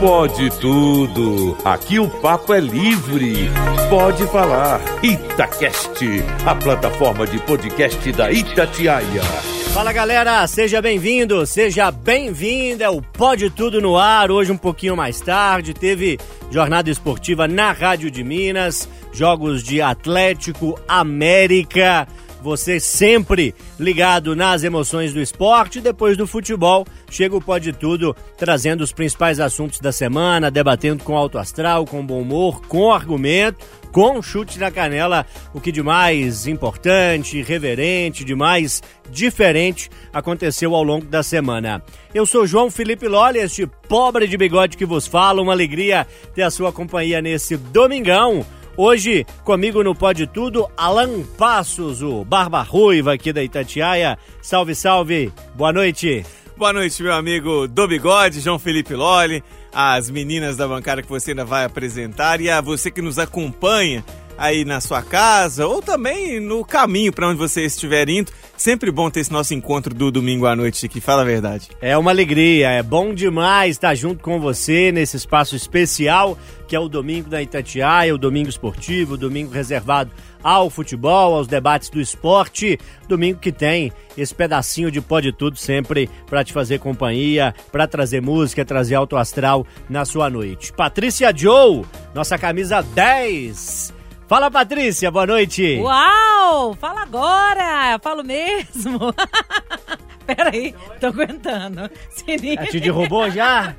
Pode tudo. Aqui o papo é livre. Pode falar. Itacast, a plataforma de podcast da Itatiaia. Fala galera, seja bem-vindo, seja bem-vinda. É o Pode Tudo no ar. Hoje um pouquinho mais tarde teve jornada esportiva na Rádio de Minas, jogos de Atlético América. Você sempre ligado nas emoções do esporte. Depois do futebol, chega o Pode Tudo, trazendo os principais assuntos da semana, debatendo com alto astral, com bom humor, com argumento, com chute na canela, o que de mais importante, reverente, de mais diferente aconteceu ao longo da semana. Eu sou João Felipe Lolli, este pobre de bigode que vos fala. Uma alegria ter a sua companhia nesse domingão. Hoje, comigo no Pode Tudo, Alan Passos, o Barba Ruiva aqui da Itatiaia. Salve, salve, boa noite. Boa noite, meu amigo do Bigode, João Felipe Lolli, as meninas da bancada que você ainda vai apresentar e a você que nos acompanha aí na sua casa ou também no caminho para onde você estiver indo. Sempre bom ter esse nosso encontro do domingo à noite aqui, fala a verdade. É uma alegria, é bom demais estar junto com você nesse espaço especial que é o domingo da Itatiaia, o domingo esportivo, o domingo reservado ao futebol, aos debates do esporte, domingo que tem esse pedacinho de pode tudo sempre para te fazer companhia, para trazer música, trazer alto astral na sua noite. Patrícia Joe, nossa camisa 10 Fala, Patrícia, boa noite. Uau, fala agora, falo mesmo. Peraí, tô aguentando. Sinine. A te derrubou já?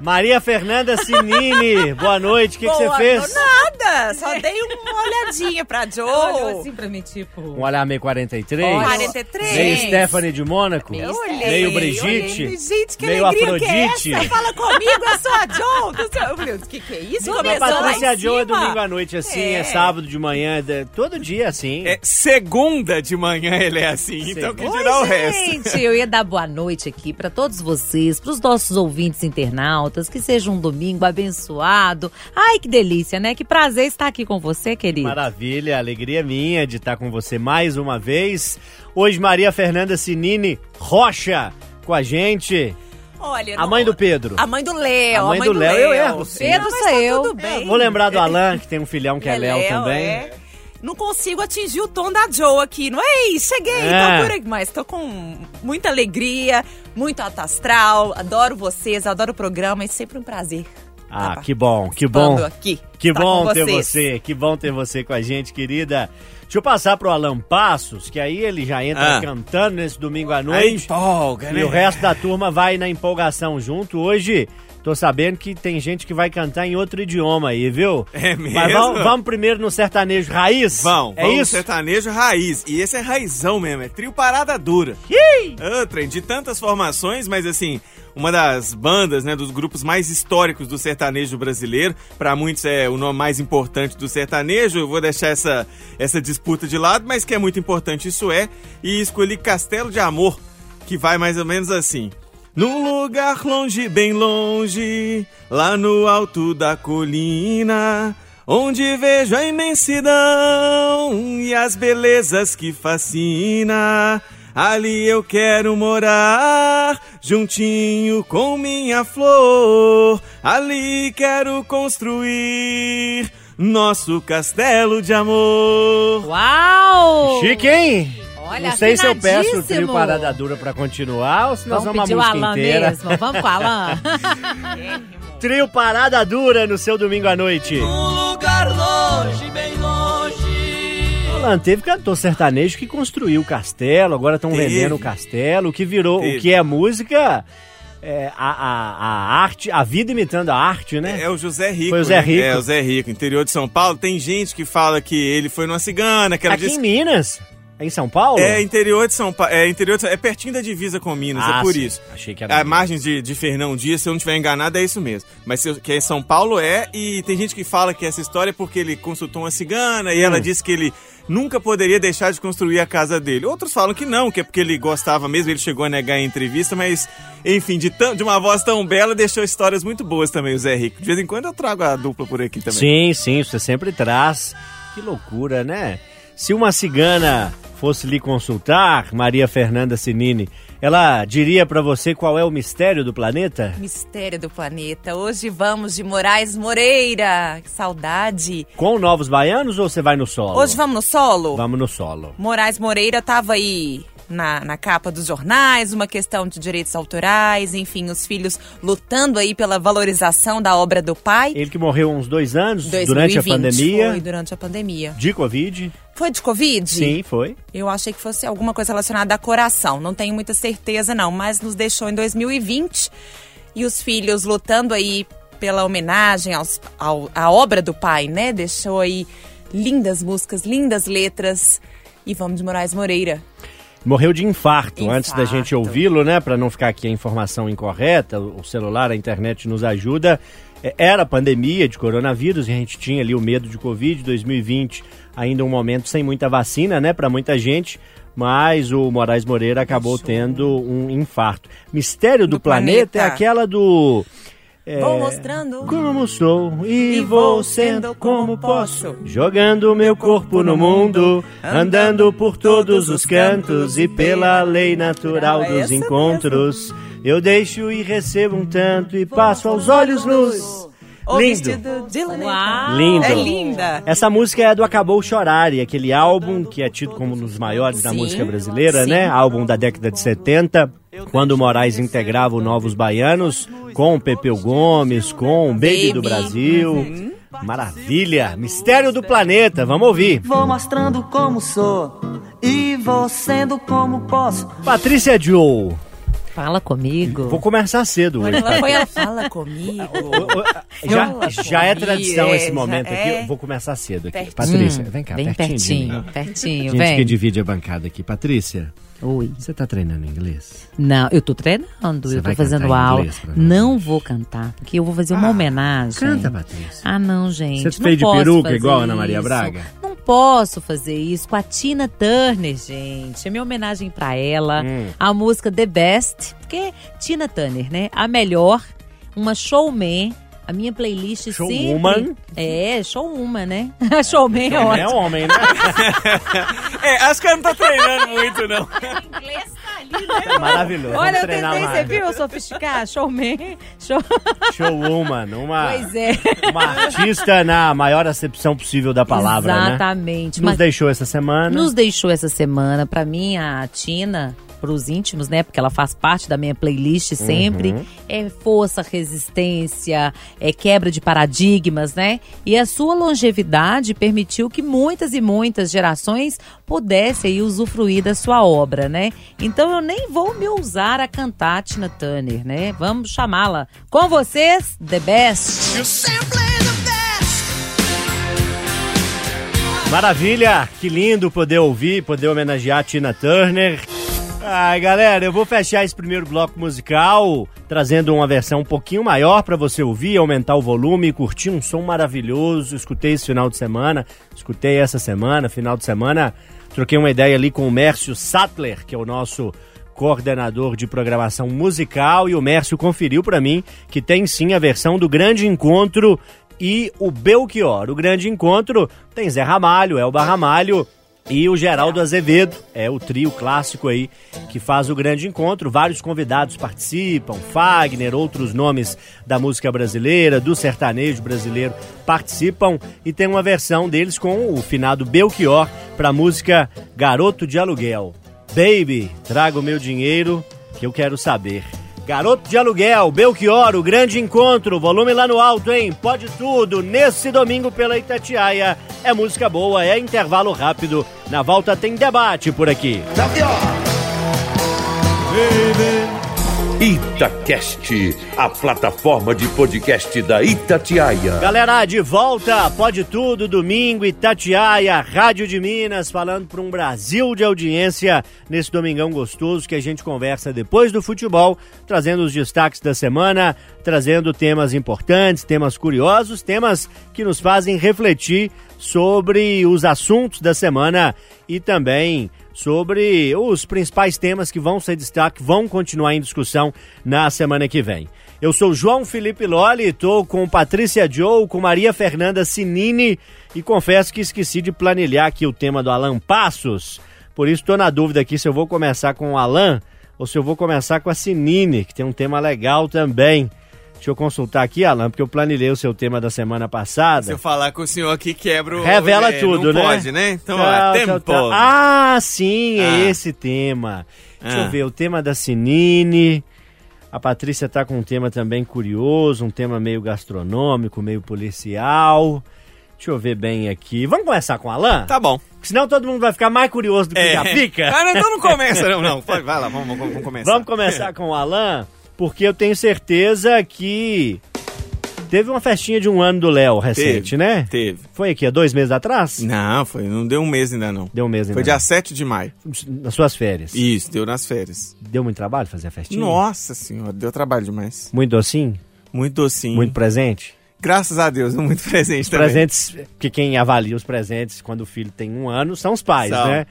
Maria Fernanda Sinini, boa noite, o que, que você fez? Nada, só dei uma olhadinha pra Joe. Ela olhou assim pra mim, tipo... Um olhar meio 43? 43. Meio Stephanie de Mônaco? Eu olhei. Meio Brigitte? Olhei. Gente, que meio alegria Afrodite. que é essa? Fala comigo, eu sou a Joe. Eu falei, o que que é isso? A Patrícia Joe é domingo à noite assim, é, é sábado de manhã, é todo dia assim. É segunda de manhã ele é assim, então que dirá o resto. Gente, eu ia dar boa noite aqui para todos vocês, para os nossos ouvintes internautas, que seja um domingo abençoado. Ai, que delícia, né? Que prazer estar aqui com você, querido. Maravilha, alegria minha de estar com você mais uma vez. Hoje, Maria Fernanda Sinini Rocha com a gente. Olha, a mãe do Pedro. A mãe do Léo. A mãe, a mãe do, do Léo, eu erro. Pedro sou tá eu. Tudo bem. É, vou lembrar do Alan, que tem um filhão que é, é Léo também. É não consigo atingir o tom da Joe aqui. Não é isso, cheguei, é. tô por aqui. Mas tô com muita alegria, muito alto astral. Adoro vocês, adoro o programa. É sempre um prazer. Ah, tá, que bom, que bom. Aqui, que bom ter você, que bom ter você com a gente, querida. Deixa eu passar pro Alan Passos, que aí ele já entra ah. cantando nesse domingo à noite. Aí empolga, né? E o resto da turma vai na empolgação junto. Hoje Tô sabendo que tem gente que vai cantar em outro idioma aí, viu? É mesmo? Mas vamos, vamos primeiro no sertanejo raiz? Vamos, é vamos isso? no sertanejo raiz. E esse é raizão mesmo, é trio parada dura. Ih! Trem, de tantas formações, mas assim, uma das bandas, né, dos grupos mais históricos do sertanejo brasileiro. Para muitos é o nome mais importante do sertanejo. Eu vou deixar essa, essa disputa de lado, mas que é muito importante isso é. E escolhi Castelo de Amor, que vai mais ou menos assim. Num lugar longe, bem longe, lá no alto da colina, onde vejo a imensidão e as belezas que fascina. Ali eu quero morar, juntinho com minha flor. Ali quero construir nosso castelo de amor. Uau! Chique, hein? Olha, não sei se eu peço o trio Parada Dura pra continuar ou se nós vamos, vamos uma música Alan inteira. Mesmo. Vamos com Alan. trio Parada Dura no seu domingo à noite. Um lugar longe, bem longe. Alan, teve cantor sertanejo que construiu o castelo, agora estão vendendo o castelo, o que virou, teve. o que é música... É, a, a, a, arte, a vida imitando a arte, né? É, é o José Rico. Foi o Zé né? Rico. É, o Zé Rico, interior de São Paulo. Tem gente que fala que ele foi numa cigana, que ela Aqui disse... em Minas. É em São Paulo? É interior de São Paulo. É interior de... É pertinho da divisa com Minas, ah, é por sim. isso. Achei que era. A margem de, de Fernão Dias, se eu não estiver enganado, é isso mesmo. Mas eu, que é em São Paulo é, e tem gente que fala que essa história é porque ele consultou uma cigana e Hum. ela disse que ele nunca poderia deixar de construir a casa dele. Outros falam que não, que é porque ele gostava mesmo, ele chegou a negar em entrevista, mas, enfim, de, tão, de uma voz tão bela, deixou histórias muito boas também, o Zé Rico. De vez em quando eu trago a dupla por aqui também. Sim, sim, você sempre traz. Que loucura, né? Se uma cigana fosse lhe consultar, Maria Fernanda Sinini, Ela diria pra você qual é o mistério do planeta? Mistério do planeta. Hoje vamos de Moraes Moreira. Que saudade. Com novos baianos ou você vai no solo? Hoje vamos no solo? Vamos no solo. Moraes Moreira tava aí na, na capa dos jornais, uma questão de direitos autorais, enfim, os filhos lutando aí pela valorização da obra do pai. Ele que morreu uns dois anos 2020, durante a pandemia. Foi durante a pandemia. De Covid. Foi de Covid? Sim, foi. Eu achei que fosse alguma coisa relacionada a coração. Não tenho muita certeza, não, mas nos deixou em 2020. E os filhos lutando aí pela homenagem aos, ao, à obra do pai, né? Deixou aí lindas músicas, lindas letras. E vamos de Moraes Moreira. Morreu de infarto, Infarto. antes da gente ouvi-lo, né? Para não ficar aqui a informação incorreta, o celular, a internet nos ajuda. É, Era pandemia de coronavírus e a gente tinha ali o medo de Covid 2020, ainda um momento sem muita vacina, né, para muita gente. Mas o Moraes Moreira acabou tendo um infarto. Mistério do, Do planeta, é planeta. aquela do. É, Vou mostrando. Como sou e, E vou sendo como posso, jogando meu corpo no mundo, andando por todos os cantos e pela lei natural Essa dos encontros. Eu deixo e recebo um tanto e passo aos olhos nus. O Lindo. Uau! Lindo. É linda. Essa música é do Acabou Chorar, e aquele álbum que é tido como um dos maiores da Sim, música brasileira, sim. né? Álbum da década de 70, quando o Moraes integrava o Novos Baianos, com o Pepeu Gomes, com o Baby, do. Brasil. Maravilha! Mistério do Planeta, vamos ouvir. Vou mostrando como sou e vou sendo como posso. Patrícia Joe, Fala comigo. vou começar cedo hoje. Ela foi, ela fala comigo. Já, Fala já é tradição é, esse já momento aqui. é. Eu vou começar cedo aqui. Pertinho. Patrícia, vem cá, Hum, Bem pertinho. pertinho, pertinho, Gente vem. que divide a bancada aqui. Patrícia, Oi. você tá treinando inglês? Não, eu tô treinando, Você eu tô fazendo aula. Não vou cantar, porque eu vou fazer uma homenagem. Canta, Patrícia. Ah, não, gente. Você não fez de peruca igual a Ana Maria. Braga? Não posso fazer isso com a Tina Turner, gente. É minha homenagem pra ela. Hum. A música The Best, porque Tina Turner, né? A melhor, uma showman. A minha playlist Showwoman? sempre... É, showwoman, né? showman é É ótimo. homem, né? É, acho que ela não tá treinando muito, não. inglês tá ali, né? É maravilhoso. Olha, Vamos eu tentei, mais. você viu? Eu sofisticar, showman. Show... Showwoman, uma, Pois é. uma artista na maior acepção possível da palavra, né? Exatamente. Nos Mas deixou essa semana. nos deixou essa semana. Pra mim, a Tina, pros íntimos, né? Porque ela faz parte da minha playlist sempre. Uhum. É força, resistência, é quebra de paradigmas, né? E a sua longevidade permitiu que muitas e muitas gerações pudessem aí usufruir da sua obra, né? Então eu nem vou me ousar a cantar a Tina Turner, né? Vamos chamá-la. Com vocês, The Best. Maravilha! Que lindo poder ouvir, poder homenagear a Tina Turner. Ai, galera, eu vou fechar esse primeiro bloco musical trazendo uma versão um pouquinho maior para você ouvir, aumentar o volume, curtir um som maravilhoso. Escutei esse final de semana, escutei essa semana, final de semana. Troquei uma ideia ali com o Mércio Sattler, que é o nosso coordenador de programação musical, e o Mércio conferiu para mim que tem sim a versão do Grande Encontro e o Belchior. O Grande Encontro tem Zé Ramalho, Elba Ramalho e o Geraldo Azevedo. É o trio clássico aí que faz o Grande Encontro. Vários convidados participam, Fagner, outros nomes da música brasileira, do sertanejo brasileiro participam e tem uma versão deles com o finado Belchior para a música Garoto de Aluguel. Baby, traga o meu dinheiro que eu quero saber. Garoto de Aluguel, Belchior, o grande encontro, volume lá no alto, hein? Pode tudo, nesse domingo pela Itatiaia. É música boa, é intervalo rápido. Na volta tem debate por aqui. Itacast, a plataforma de podcast da Itatiaia. Galera, de volta, pode tudo, domingo, Itatiaia, Rádio de Minas, falando para um Brasil de audiência nesse domingão gostoso que a gente conversa depois do futebol, trazendo os destaques da semana, trazendo temas importantes, temas curiosos, temas que nos fazem refletir sobre os assuntos da semana e também sobre os principais temas que vão ser destaque, vão continuar em discussão na semana que vem. Eu sou João Felipe Loli, estou com Patrícia Joe, com Maria Fernanda Sinini e confesso que esqueci de planilhar aqui o tema do Alan Passos. Por isso estou na dúvida aqui se eu vou começar com o Alan ou se eu vou começar com a Sinine, que tem um tema legal também. Deixa eu consultar aqui, Alan, porque eu planilhei o seu tema da semana passada. Se eu falar com o senhor aqui, quebra o... Revela é, tudo, né? pode, né? Então, Tá, ó, tá, tempo. tá. Ah, sim, é Ah. esse tema. Deixa Ah. eu ver, o tema da Sinine. A Patrícia tá com um tema também curioso, um tema meio gastronômico, meio policial. Deixa eu ver bem aqui. Vamos começar com o Alan? Tá bom. Senão todo mundo vai ficar mais curioso do que já fica. Ah, não, então não começa, não. não. Vai lá, vamos, vamos, vamos começar. Vamos começar com o Alan, porque eu tenho certeza que teve uma festinha de um ano do Léo recente, Teve, né? Teve. Foi aqui, há dois meses atrás? Não, foi, não deu um mês ainda, não. Deu um mês ainda. Foi dia 7 de maio. Nas suas férias. Isso, deu nas férias. Deu muito trabalho fazer a festinha? Nossa senhora, deu trabalho demais. Muito docinho? Muito docinho. Muito presente? Graças a Deus, muito presente Os também. presentes, porque quem avalia os presentes quando o filho tem um ano são os pais, São. né?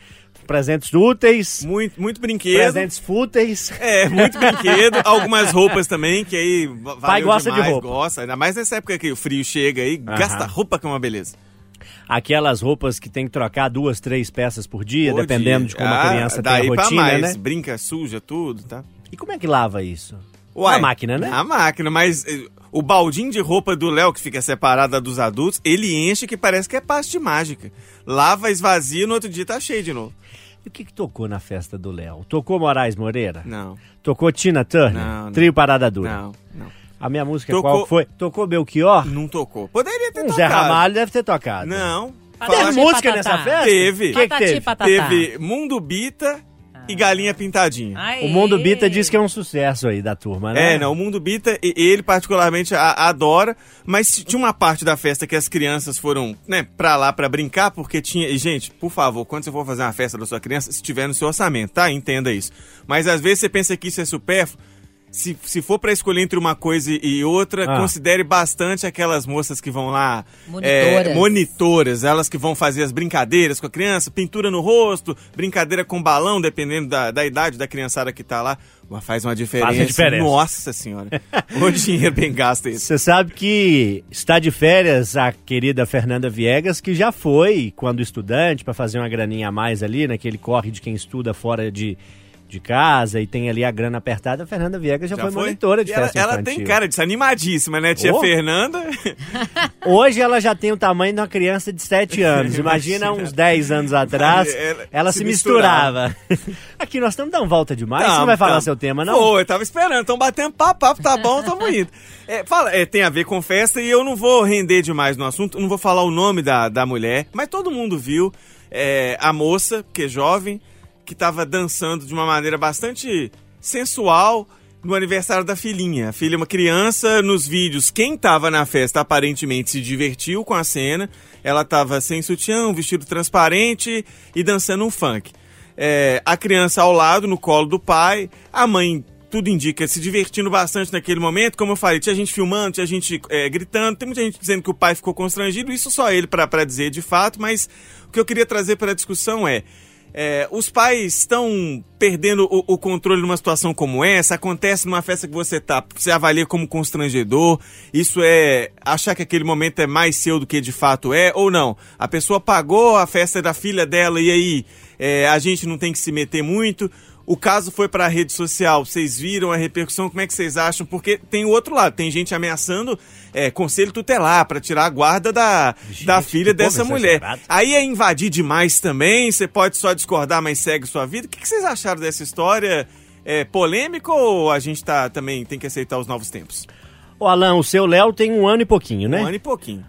Presentes úteis, Muito, muito brinquedo. presentes fúteis. É, muito brinquedo. algumas roupas também, que aí va- valeu Pai gosta de demais, roupa. Gosta. Ainda mais nessa época que o frio chega aí, Aham. gasta roupa que é uma beleza. Aquelas roupas que tem que trocar duas, três peças por dia, Pô, dependendo de como a ah, criança tem a rotina, mais. né? Brinca, suja, tudo, tá? E como é que lava isso? Uai, Na máquina, né? Na máquina, mas eh, o baldinho de roupa do Léo, que fica separado da dos adultos, ele enche que parece que é passe de mágica. Lava, esvazia, no outro dia tá cheio de novo. E o que, que tocou na festa do Léo? Tocou Moraes Moreira? Não, Tocou Tina Turner? Não, não. Trio Parada Dura? não, não. A minha música Tocou- qual foi? Tocou Belchior? Não tocou. Poderia ter Um Zé tocado. Ramalho deve ter tocado. Não. Teve música patatá. nessa festa? Teve. O que, que teve? patatá. Teve Mundo Bita e Galinha Pintadinha. Aê. O Mundo Bita diz que é um sucesso aí da turma, né? É, não, o Mundo Bita, e- ele particularmente a- adora, mas tinha uma parte da festa que as crianças foram, né, pra lá pra brincar, porque tinha. E, gente, por favor, quando você for fazer uma festa da sua criança, se tiver no seu orçamento, tá? Entenda isso. Mas às vezes você pensa que isso é supérfluo. Se, se for pra escolher entre uma coisa e outra, Ah. considere bastante aquelas moças que vão lá. Monitoras. é, monitoras, elas que vão fazer as brincadeiras com a criança, pintura no rosto, brincadeira com balão, dependendo da, da idade da criançada que tá lá. Mas faz uma diferença. Faz diferença. Nossa senhora. O dinheiro bem gasto esse. Você sabe que está de férias a querida Fernanda Viegas, que já foi, quando estudante, para fazer uma graninha a mais ali, naquele corre de quem estuda fora de, de casa e tem ali a grana apertada. A Fernanda Viegas já, foi, monitora de E ela, festa ela infantil. tem cara de animadíssima, né? Tia Oh. Fernanda. Hoje ela já tem o tamanho de uma criança de 7 anos. Imagina uns 10 anos atrás, Ela ela, se, se misturava. Aqui nós estamos dando volta demais. Você não vai falar tamo. seu tema, não? Pô, eu tava esperando. Estão batendo papo, papo tá bom, tamo indo. É, fala, é, tem a ver com festa e eu não vou render demais no assunto, não vou falar o nome da, da mulher, mas todo mundo viu é, a moça, que é jovem, que tava dançando de uma maneira bastante sensual no aniversário da filhinha. A filha é uma criança, nos vídeos, quem tava na festa aparentemente se divertiu com a cena. Ela tava sem sutiã, um vestido transparente e dançando um funk. É, a criança ao lado, no colo do pai, a mãe, tudo indica, se divertindo bastante naquele momento. Como eu falei, tinha gente filmando, tinha gente é, gritando, tem muita gente dizendo que o pai ficou constrangido, isso só ele pra dizer de fato, mas o que eu queria trazer para a discussão é. É, os pais estão perdendo o, o controle numa situação como essa? Acontece numa festa que você tá, você avalia como constrangedor? Isso é achar que aquele momento é mais seu do que de fato é? Ou não? A pessoa pagou a festa da filha dela e aí é, a gente não tem que se meter muito? O caso foi para a rede social, vocês viram a repercussão, como é que vocês acham? Porque tem o outro lado, tem gente ameaçando é, conselho tutelar para tirar a guarda da, Gente, da filha dessa mulher. exagerado. Aí é invadir demais também, você pode só discordar, mas segue sua vida. O que, que vocês acharam dessa história? É polêmico ou a gente tá, também tem que aceitar os novos tempos? O Alan, o seu Léo tem um ano e pouquinho, né? Um ano e pouquinho.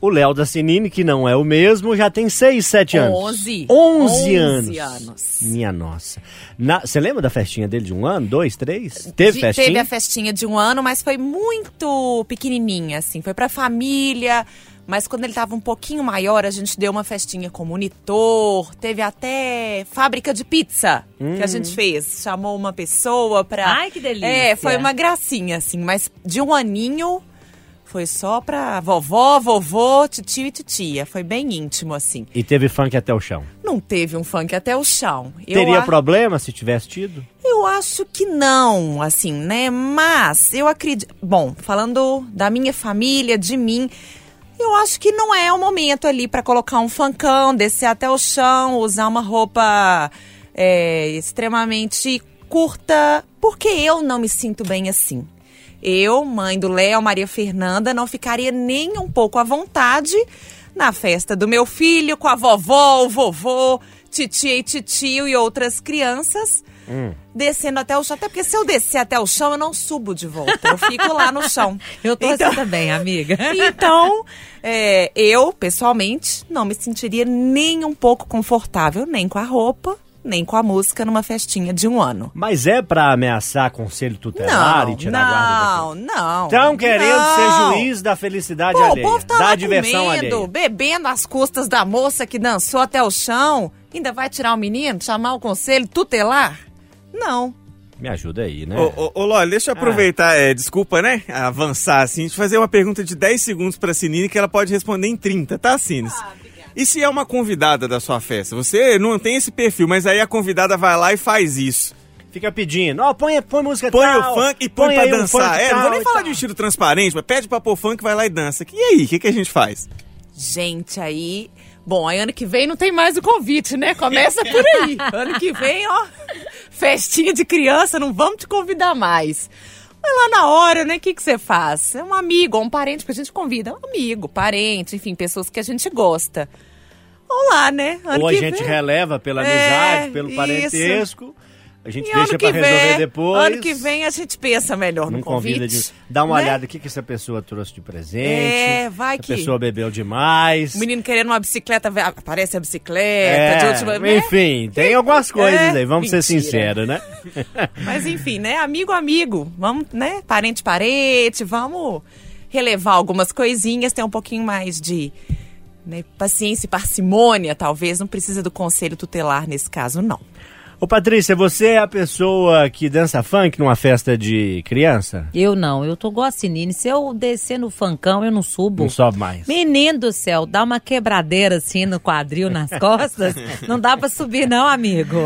O Léo da Sinine, que não é o mesmo, já tem 6, 7 anos. Onze. 11 Onze anos. anos. Minha nossa. Na- Você lembra da festinha dele de um ano, dois, três? Teve De- festinha? Teve a festinha de um ano, mas foi muito pequenininha, assim. Foi pra família. Mas quando ele tava um pouquinho maior, a gente deu uma festinha com monitor. Teve até fábrica de pizza que a gente fez. Chamou uma pessoa pra... Ai, que delícia. É, foi uma gracinha, assim. Mas de um aninho... Foi só pra vovó, vovô, titio e titia. Foi bem íntimo, assim. E teve funk até o chão. Não teve um funk até o chão. Eu Teria a- problema se tivesse tido? eu acho que não, assim, né? Mas eu acredito. Bom, falando da minha família, de mim, eu acho que não é o momento ali pra colocar um funkão, descer até o chão, usar uma roupa é, extremamente curta Porque eu não me sinto bem assim. Eu, mãe do Léo, Maria Fernanda, não ficaria nem um pouco à vontade na festa do meu filho, com a vovó, o vovô, titia e titio e outras crianças, descendo até o chão. Até porque se eu descer até o chão, eu não subo de volta. Eu fico lá no chão. Eu tô Então- assim também, amiga. Então, é, eu, pessoalmente, não me sentiria nem um pouco confortável, nem com a roupa, nem com a música numa festinha de um ano. Mas é pra ameaçar conselho tutelar Não, e tirar a guarda não, não. Estão querendo não. ser juiz da felicidade Pô, alheia, o povo tá da lá diversão comendo, alheia. bebendo às custas da moça que dançou até o chão. Ainda vai tirar o menino, chamar o conselho tutelar? Não. Me ajuda aí, né? Ô, ô, ô Loli, deixa eu aproveitar, é, desculpa, né? Avançar assim, de fazer uma pergunta de 10 segundos pra Sinine que ela pode responder em 30, tá, Sines? E se é uma convidada da sua festa? Você não tem esse perfil, mas aí a convidada vai lá e faz isso. Fica pedindo, ó, põe, põe música Põe tal, o funk e põe, pra aí um dançar. funk É, não vou nem falar tal. de vestido transparente, mas pede pra pôr funk, vai lá e dança. E aí, o que, que a gente faz? Gente, aí. Bom, aí ano que vem não tem mais o convite, né? Começa por aí. ano que vem, ó. Festinha de criança, não vamos te convidar mais. Mas lá na hora, né? O que, que você faz? É um amigo ou um parente, porque a gente convida. Um amigo, parente, enfim, pessoas que a gente gosta. Vamos lá, né? Ano Ou a que gente vem. releva pela É, amizade, pelo isso. A gente E deixa que resolver vem, depois. Ano que vem a gente pensa melhor Não no convite. convida de. Dá uma né? olhada o que, que essa pessoa trouxe de presente. É, vai que- A pessoa bebeu demais. O menino querendo uma bicicleta, aparece a bicicleta É, de última né? enfim, tem algumas coisas É, aí, vamos ser mentira. sinceros, né? Mas enfim, né? Amigo, amigo. Vamos, né? Parente, parente. Vamos relevar algumas coisinhas, ter um pouquinho mais de né, paciência e parcimônia, talvez. Não precisa do conselho tutelar nesse caso, não. Ô Patrícia, você é a pessoa que dança funk numa festa de criança? Eu não, eu tô Sinine. Se eu descer no fancão, eu não subo. Não sobe mais. Menino do céu, dá uma quebradeira assim no quadril, nas costas. não dá pra subir, não, amigo.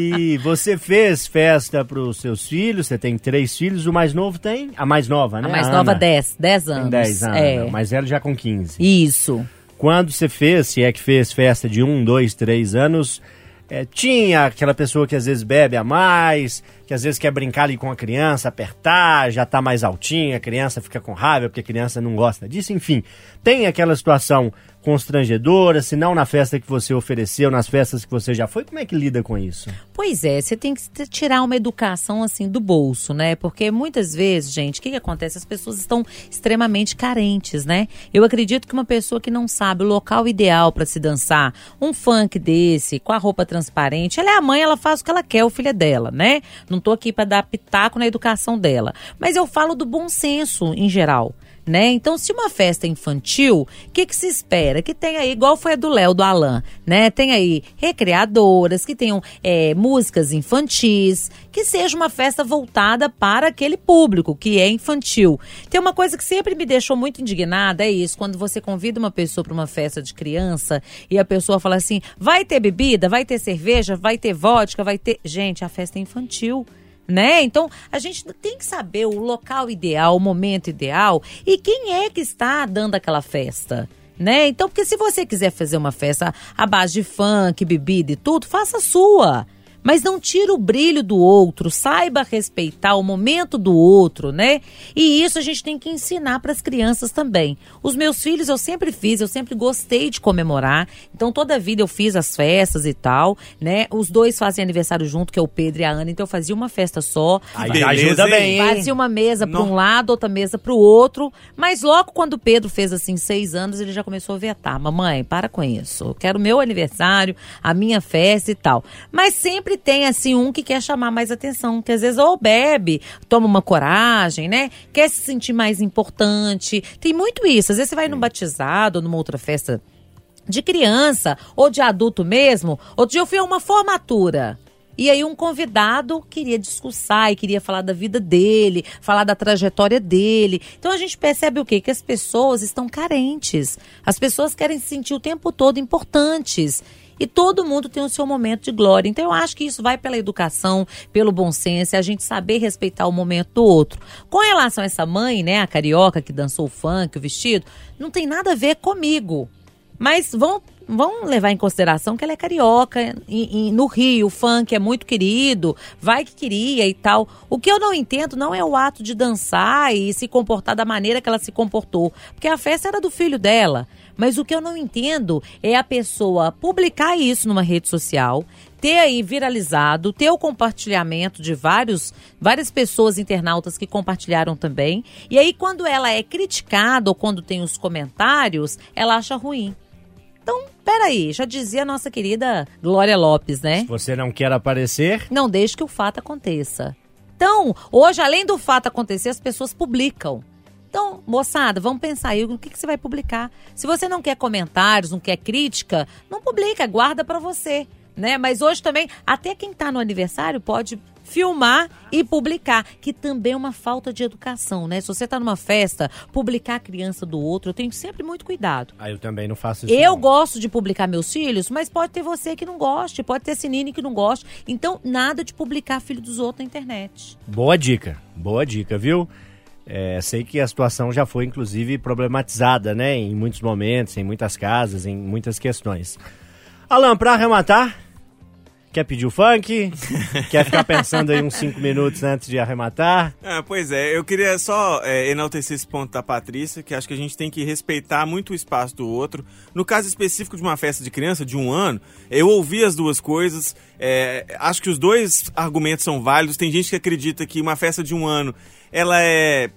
E você fez festa pros seus filhos, você tem três filhos, o mais novo tem? A mais nova, né? A mais A nova, Ana. 10, 10 Tem anos. 10 anos, É. o mais velho já com 15. Isso. Quando você fez, se é que fez festa de um, dois, três anos, é, tinha aquela pessoa que às vezes bebe a mais, que às vezes quer brincar ali com a criança, apertar, já tá mais altinha, a criança fica com raiva porque a criança não gosta disso, enfim. Tem aquela situação constrangedora, se não na festa que você ofereceu, nas festas que você já foi, como é que lida com isso? Pois é, você tem que tirar uma educação assim do bolso, né? Porque muitas vezes, gente, o que, que acontece? As pessoas estão extremamente carentes, né? Eu acredito que uma pessoa que não sabe o local ideal para se dançar, um funk desse, com a roupa transparente, ela é a mãe, ela faz o que ela quer, o filho é dela, né? Não tô aqui para dar pitaco na educação dela. Mas eu falo do bom senso em geral. Né? Então, se uma festa é infantil, o que, que se espera? Que tenha aí, igual foi a do Léo, do Alan, né? Tem aí recreadoras, que tenham é, músicas infantis, que seja uma festa voltada para aquele público que é infantil. Tem uma coisa que sempre me deixou muito indignada, é isso, quando você convida uma pessoa para uma festa de criança e a pessoa fala assim, vai ter bebida, vai ter cerveja, vai ter vodka, vai ter... Gente, a festa é infantil né? Então, a gente tem que saber o local ideal, o momento ideal e quem é que está dando aquela festa. Né? Então, porque se você quiser fazer uma festa à base de funk, bebida e tudo, faça a sua. Mas não tira o brilho do outro, saiba respeitar o momento do outro, né? E isso a gente tem que ensinar para as crianças também. Os meus filhos eu sempre fiz, eu sempre gostei de comemorar. Então toda a vida eu fiz as festas e tal, né? Os dois fazem aniversário junto, que é o Pedro e a Ana, então eu fazia uma festa só. Aí Beleza, ajuda bem? Fazia uma mesa para um lado, outra mesa para o outro. Mas logo quando o Pedro fez assim seis anos, ele já começou a vetar. Mamãe, para com isso. Eu quero o meu aniversário, a minha festa e tal. Mas sempre tem assim um que quer chamar mais atenção, que às vezes ou bebe, toma uma coragem, né? Quer se sentir mais importante. Tem muito isso. Às vezes você vai num batizado ou numa outra festa de criança ou de adulto mesmo. Outro dia eu fui a uma formatura. E aí um convidado queria discursar e queria falar da vida dele, falar da trajetória dele. Então a gente percebe o quê? Que as pessoas estão carentes. As pessoas querem se sentir o tempo todo importantes. E todo mundo tem o seu momento de glória. Então eu acho que isso vai pela educação, pelo bom senso, a gente saber respeitar o momento do outro. Com relação a essa mãe, né, a carioca que dançou o funk, o vestido, não tem nada a ver comigo. Mas vão vão levar em consideração que ela é carioca. E, e no Rio, o funk é muito querido, vai que queria e tal. O que eu não entendo não é o ato de dançar e se comportar da maneira que ela se comportou, porque a festa era do filho dela. Mas o que eu não entendo é a pessoa publicar isso numa rede social, ter aí viralizado, ter o compartilhamento de vários, várias pessoas internautas que compartilharam também. E aí, quando ela é criticada ou quando tem os comentários, ela acha ruim. Então, peraí, já dizia a nossa querida Glória Lopes, né? Se você não quer aparecer, Não deixe que o fato aconteça. Então, hoje, além do fato acontecer, as pessoas publicam. Então, moçada, vamos pensar aí o que, que você vai publicar. Se você não quer comentários, não quer crítica, não publica, guarda pra você, né? Mas hoje também, até quem tá no aniversário pode filmar e publicar, que também é uma falta de educação, né? Se você tá numa festa, publicar a criança do outro, eu tenho sempre muito cuidado. aí eu também não faço isso. Eu não. gosto de publicar meus filhos, mas pode ter você que não goste, pode ter Sinine que não goste. Então, nada de publicar filho dos outros na internet. Boa dica, boa dica, viu? É, sei que a situação já foi, inclusive, problematizada, né? Em muitos momentos, em muitas casas, em muitas questões. Alan, pra arrematar, quer pedir o funk? quer ficar pensando aí uns cinco minutos antes de arrematar? Ah, pois é, eu queria só é, enaltecer esse ponto da Patrícia, que acho que a gente tem que respeitar muito o espaço do outro. No caso específico de uma festa de criança de um ano, eu ouvi as duas coisas, é, acho que os dois argumentos são válidos. Tem gente que acredita que uma festa de um ano, ela é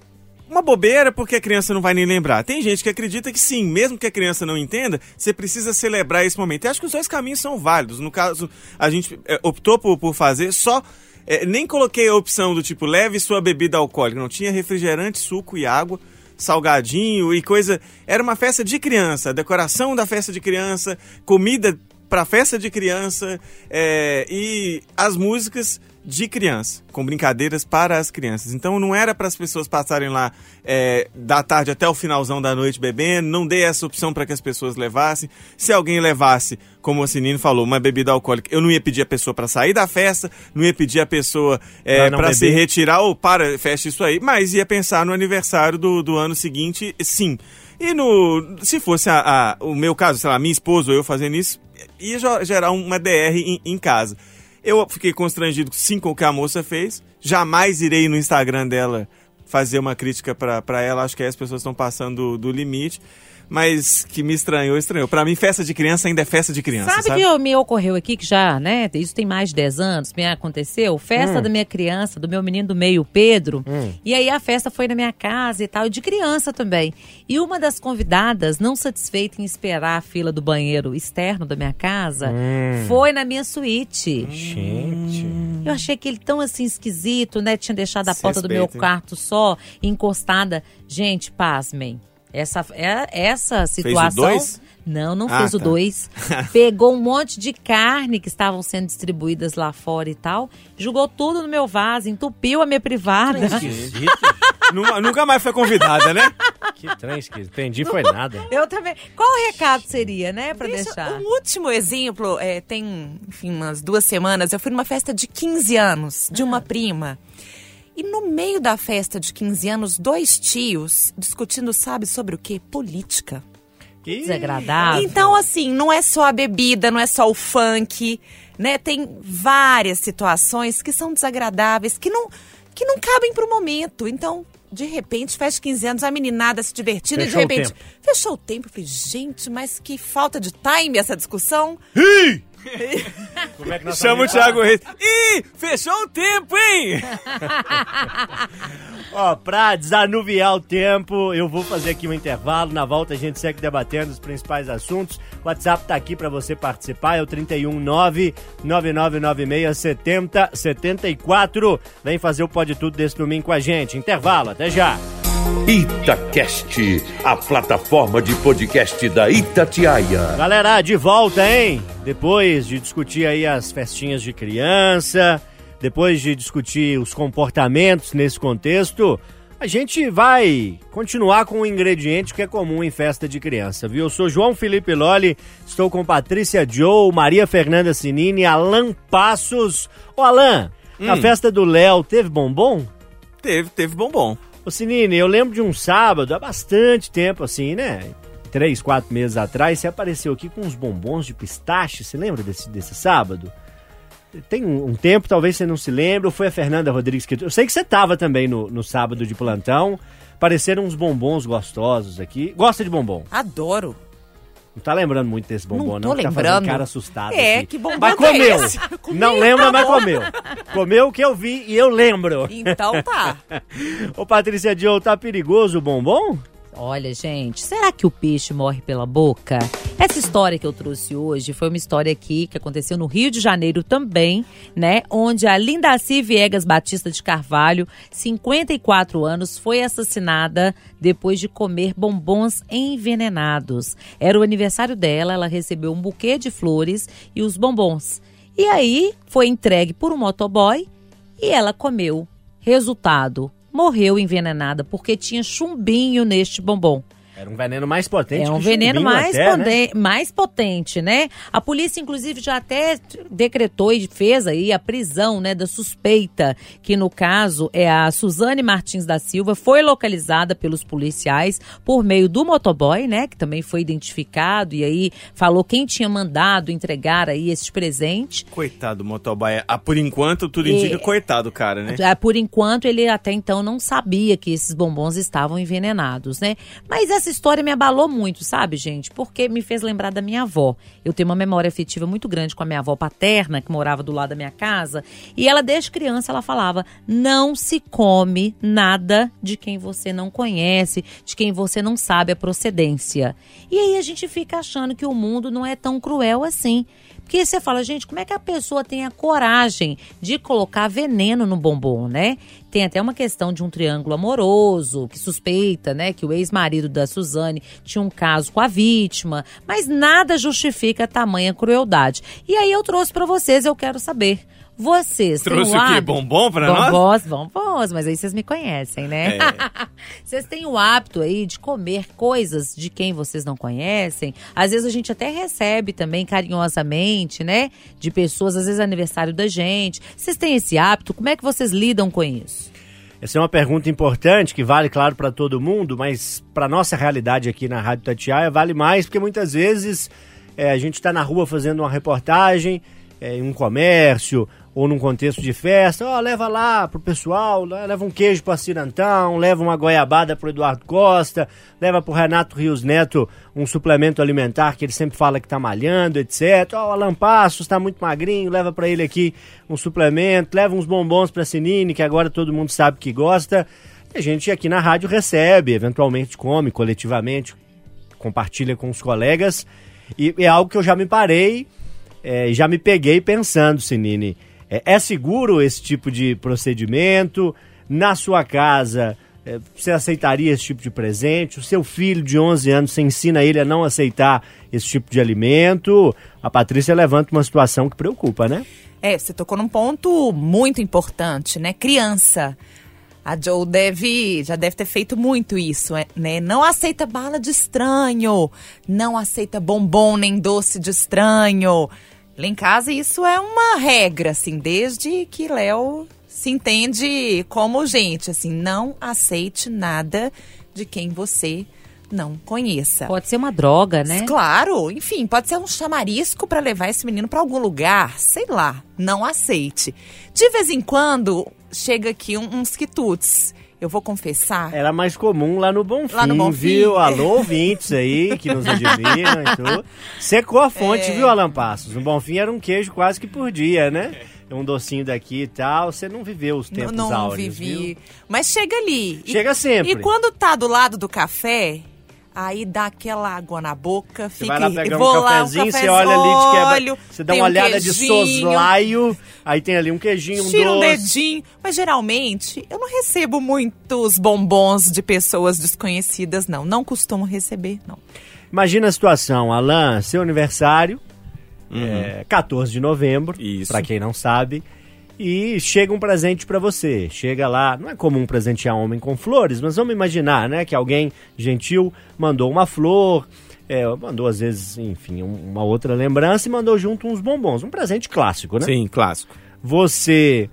uma bobeira porque a criança não vai nem lembrar. Tem gente que acredita que sim, mesmo que a criança não entenda, você precisa celebrar esse momento. E acho que os dois caminhos são válidos. No caso, a gente é, optou por, por fazer só. é, nem coloquei a opção do tipo leve sua bebida alcoólica. Não tinha refrigerante, suco e água, salgadinho e coisa. Era uma festa de criança, decoração da festa de criança, comida para festa de criança é, e as músicas de criança, com brincadeiras para as crianças. Então não era para as pessoas passarem lá é, da tarde até o finalzão da noite bebendo, não dei essa opção para que as pessoas levassem. Se alguém levasse, como o Sinino falou, uma bebida alcoólica, eu não ia pedir a pessoa para sair da festa, não ia pedir a pessoa é, para se retirar ou para, fecha isso aí, mas ia pensar no aniversário do, do ano seguinte, sim. E no. Se fosse a, a- o meu caso, sei lá, minha esposa ou eu fazendo isso, ia gerar uma DR em, em casa. Eu fiquei constrangido sim com o que a moça fez. Jamais irei no Instagram dela fazer uma crítica pra ela. Acho que aí as pessoas estão passando do, do limite. Mas que me estranhou, estranhou. Pra mim, festa de criança ainda é festa de criança. Sabe, Sabe, que eu- me ocorreu aqui que já, né? Isso tem mais de 10 anos, me aconteceu. Festa da minha criança, do meu menino do meio, Pedro. E aí a festa foi na minha casa e tal, e de criança também. E uma das convidadas, não satisfeita em esperar a fila do banheiro externo da minha casa, foi na minha suíte. Gente. Eu achei aquele tão assim esquisito, né? Tinha deixado a Se porta do meu respeita, quarto só encostada. Gente, pasmem. Essa, é, essa situação. dois? Não, não Ah, fez o tá. dois. Pegou um monte de carne que estavam sendo distribuídas lá fora e tal, jogou tudo no meu vaso, entupiu a minha privada. Nunca, nunca mais foi convidada, né? que trem esquisito. Entendi, foi nada. Eu também. Qual o recado seria, né, pra Deixa- deixar? Um último exemplo, é, tem, enfim, umas duas semanas, eu fui numa festa de 15 anos de uma prima. E no meio da festa de 15 anos, dois tios discutindo, sabe, sobre o quê? Política. Que Desagradável. Então, assim, não é só a bebida, não é só o funk, né? Tem várias situações que são desagradáveis, que não, que não cabem pro momento. Então, de repente, faz 15 anos, a meninada se divertindo, Fechou e o de repente, tempo. fechou o tempo. Eu falei, gente, mas que falta de time essa discussão. Como é que nós Chama o Thiago Reis. Ih, fechou o tempo, hein? Ó, pra desanuviar o tempo, eu vou fazer aqui um intervalo. Na volta a gente segue debatendo os principais assuntos. O WhatsApp tá aqui pra você participar, é o 319 9996 7074. Vem fazer o Pode Tudo desse domingo com a gente. Intervalo, até já. Itacast, a plataforma de podcast da Itatiaia. Galera, de volta, hein? Depois de discutir aí as festinhas de criança, depois de discutir os comportamentos nesse contexto, a gente vai continuar com um ingrediente que é comum em festa de criança, viu? Eu sou João Felipe Lolli, estou com Patrícia Joe, Maria Fernanda Sinini, Alan Passos. Ô Alan, na festa do Léo, teve bombom? Teve, teve bombom. Ô Sinini, eu lembro de um sábado, há bastante tempo assim, né? três, quatro meses atrás, você apareceu aqui com uns bombons de pistache. Você lembra desse, desse sábado? Tem um, um tempo, talvez você não se lembre, ou foi a Fernanda Rodrigues que. Eu sei que você tava também no, no sábado de plantão. Apareceram uns bombons gostosos aqui. Gosta de bombom? Adoro. Não tá lembrando muito desse bombom, Não não? tô tá lembrando. fazendo cara assustado É, aqui. que bombom Mas que é comeu. Não lembra, tá mas comeu. Comeu o que eu vi e eu lembro. Então tá. Ô, Patrícia Joe, tá perigoso o bombom? Olha, gente, será que o peixe morre pela boca? Essa história que eu trouxe hoje foi uma história aqui que aconteceu no Rio de Janeiro também, né? Onde a Lindaci Viegas Batista de Carvalho, 54 anos, foi assassinada depois de comer bombons envenenados. Era o aniversário dela, ela recebeu um buquê de flores e os bombons. E aí foi entregue por um motoboy e ela comeu. Resultado: morreu envenenada porque tinha chumbinho neste bombom. Era um veneno mais potente É um que veneno mais, até, né? mais potente, né? A polícia, inclusive, já até decretou e fez aí a prisão, né, da suspeita, que no caso é a Suzane Martins da Silva, foi localizada pelos policiais por meio do motoboy, né, que também foi identificado e aí falou quem tinha mandado entregar aí esse presente. Coitado do motoboy. Ah, por enquanto, tudo indica E- coitado, cara, né? Ah, Por enquanto, ele até então não sabia que esses bombons estavam envenenados, né? Mas essa história me abalou muito, sabe, gente? Porque me fez lembrar da minha avó. Eu tenho uma memória afetiva muito grande com a minha avó paterna, que morava do lado da minha casa. E ela, desde criança, ela falava: não se come nada de quem você não conhece, de quem você não sabe a procedência. E aí a gente fica achando que o mundo não é tão cruel assim. Porque você fala, gente, como é que a pessoa tem a coragem de colocar veneno no bombom, né? Tem até uma questão de um triângulo amoroso, que suspeita, né, que o ex-marido da Suzane tinha um caso com a vítima, mas nada justifica tamanha crueldade. E aí eu trouxe pra vocês, eu quero saber. Vocês têm Trouxe o o quê? Bombom pra nós? bombons, bombons, mas aí vocês me conhecem, né? É. vocês têm o hábito aí de comer coisas de quem vocês não conhecem. Às vezes a gente até recebe também carinhosamente, né? De pessoas, às vezes é aniversário da gente. Vocês têm esse hábito? Como é que vocês lidam com isso? Essa é uma pergunta importante que vale, claro, para todo mundo, mas para nossa realidade aqui na Rádio Tatiaia vale mais, porque muitas vezes é, a gente está na rua fazendo uma reportagem é, em um comércio ou num contexto de festa, ó, leva lá pro pessoal, lá, leva um queijo para Cirantão, leva uma goiabada pro Eduardo Costa, leva pro Renato Rios Neto um suplemento alimentar que ele sempre fala que tá malhando, etc. Ó, o Alan Passos tá muito magrinho, leva para ele aqui um suplemento, leva uns bombons pra Sinine, que agora todo mundo sabe que gosta. E a gente aqui na rádio recebe, eventualmente come coletivamente, compartilha com os colegas. E é algo que eu já me parei, é, já me peguei pensando, Sinine. É, é seguro esse tipo de procedimento? Na sua casa, é, você aceitaria esse tipo de presente? O seu filho de 11 anos, você ensina ele a não aceitar esse tipo de alimento? A Patrícia levanta uma situação que preocupa, né? É, você tocou num ponto muito importante, né? Criança. A Joe deve, já deve ter feito muito isso, é, né? Não aceita bala de estranho, não aceita bombom nem doce de estranho. Lá em casa isso é uma regra, assim, desde que Léo se entende como gente, assim, não aceite nada de quem você não conheça. Pode ser uma droga, né? Claro, enfim, pode ser um chamarisco para levar esse menino para algum lugar, sei lá, não aceite. De vez em quando chega aqui uns quitutes. Eu vou confessar. Era mais comum lá no Bonfim, Lá no Bonfim. viu? Alô, ouvintes aí que nos admiram e tudo. Secou a fonte, É. viu, Alan Passos? No Bonfim era um queijo quase que por dia, né? Um docinho daqui e tal. Você não viveu os tempos não áureos, vivi. viu? Mas chega ali. E- Chega sempre. E quando tá do lado do café, aí dá aquela água na boca, Você fica vai lá pegar um cafezinho, você olha ali de quebra, olho, você dá uma um olhada de queijinho, soslaio, aí tem ali um queijinho, um Tira um doce. dedinho. Mas geralmente eu não recebo muitos bombons de pessoas desconhecidas, não. Não costumo receber, não. Imagina a situação, Alan, seu aniversário, é, 14 de novembro, Uhum. Pra quem não sabe, e chega um presente pra você. Chega lá, não é comum presentear homem com flores, mas vamos imaginar, né, que alguém gentil mandou uma flor, é, mandou às vezes, enfim, um- uma outra lembrança e mandou junto uns bombons, um presente clássico, né? Sim, clássico. Você